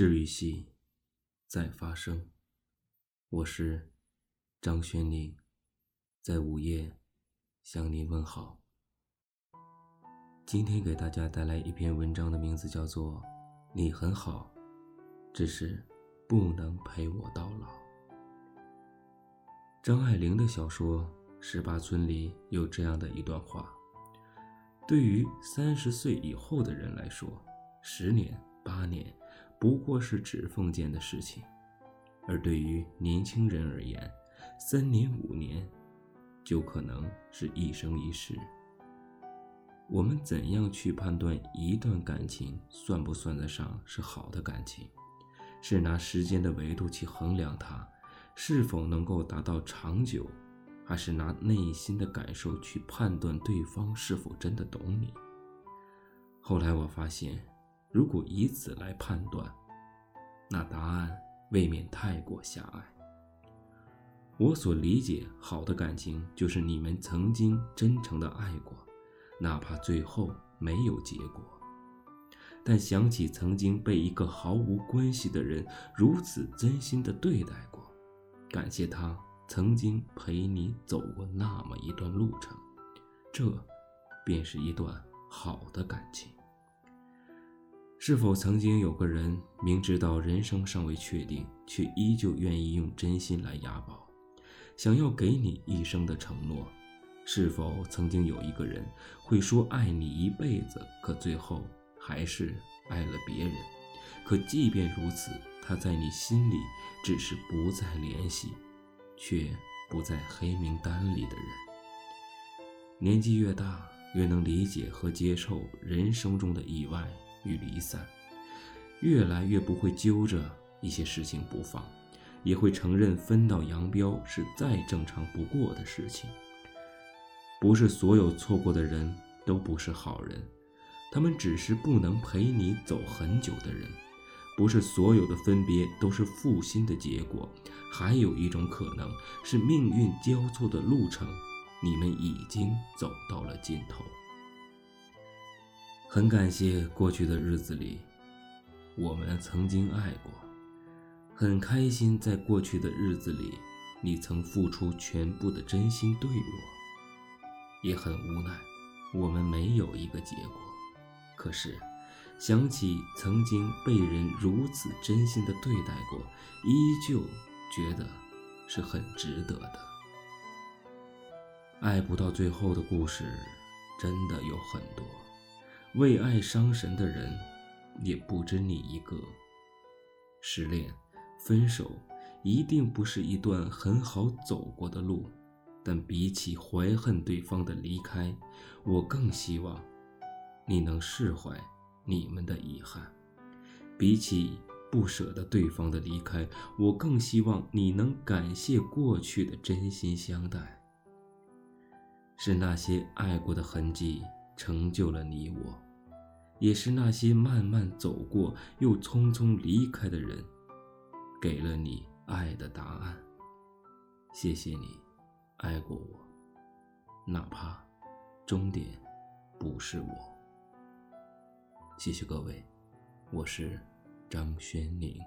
治愈系在发生，我是张轩宁，在午夜向您问好。今天给大家带来一篇文章的名字叫做《你很好，只是不能陪我到老》。张爱玲的小说《十八村》里有这样的一段话：对于三十岁以后的人来说，十年。八年不过是指缝间的事情，而对于年轻人而言，三年五年就可能是一生一世。我们怎样去判断一段感情算不算得上是好的感情？是拿时间的维度去衡量它是否能够达到长久，还是拿内心的感受去判断对方是否真的懂你？后来我发现。如果以此来判断，那答案未免太过狭隘。我所理解好的感情，就是你们曾经真诚的爱过，哪怕最后没有结果，但想起曾经被一个毫无关系的人如此真心的对待过，感谢他曾经陪你走过那么一段路程，这便是一段好的感情。是否曾经有个人明知道人生尚未确定，却依旧愿意用真心来押宝，想要给你一生的承诺？是否曾经有一个人会说爱你一辈子，可最后还是爱了别人？可即便如此，他在你心里只是不再联系，却不在黑名单里的人。年纪越大，越能理解和接受人生中的意外。与离散，越来越不会揪着一些事情不放，也会承认分道扬镳是再正常不过的事情。不是所有错过的人都不是好人，他们只是不能陪你走很久的人。不是所有的分别都是负心的结果，还有一种可能是命运交错的路程，你们已经走到了尽头。很感谢过去的日子里，我们曾经爱过，很开心在过去的日子里，你曾付出全部的真心对我，也很无奈，我们没有一个结果。可是，想起曾经被人如此真心的对待过，依旧觉得是很值得的。爱不到最后的故事，真的有很多。为爱伤神的人，也不止你一个。失恋、分手，一定不是一段很好走过的路。但比起怀恨对方的离开，我更希望你能释怀你们的遗憾。比起不舍得对方的离开，我更希望你能感谢过去的真心相待。是那些爱过的痕迹。成就了你我，也是那些慢慢走过又匆匆离开的人，给了你爱的答案。谢谢你，爱过我，哪怕终点不是我。谢谢各位，我是张轩宁。